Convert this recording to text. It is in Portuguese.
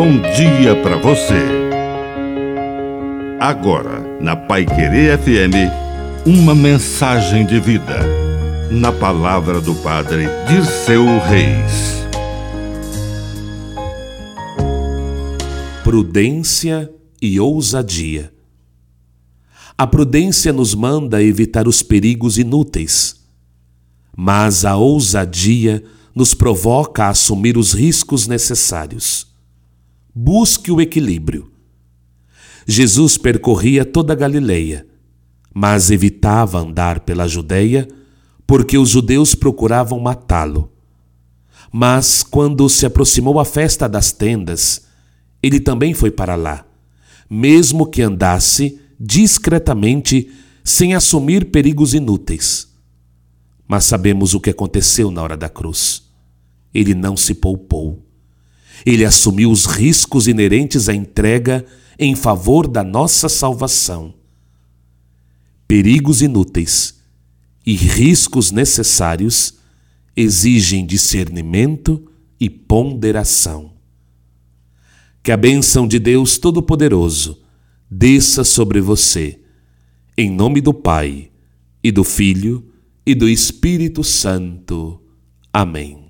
bom dia para você. Agora, na Pai Querer FM, uma mensagem de vida. Na palavra do Padre de seu Reis. Prudência e ousadia. A prudência nos manda evitar os perigos inúteis, mas a ousadia nos provoca a assumir os riscos necessários. Busque o equilíbrio. Jesus percorria toda a Galileia, mas evitava andar pela Judéia porque os judeus procuravam matá-lo. Mas quando se aproximou a festa das tendas, ele também foi para lá, mesmo que andasse discretamente, sem assumir perigos inúteis. Mas sabemos o que aconteceu na hora da cruz. Ele não se poupou. Ele assumiu os riscos inerentes à entrega em favor da nossa salvação. Perigos inúteis e riscos necessários exigem discernimento e ponderação. Que a bênção de Deus Todo-Poderoso desça sobre você. Em nome do Pai, e do Filho, e do Espírito Santo. Amém.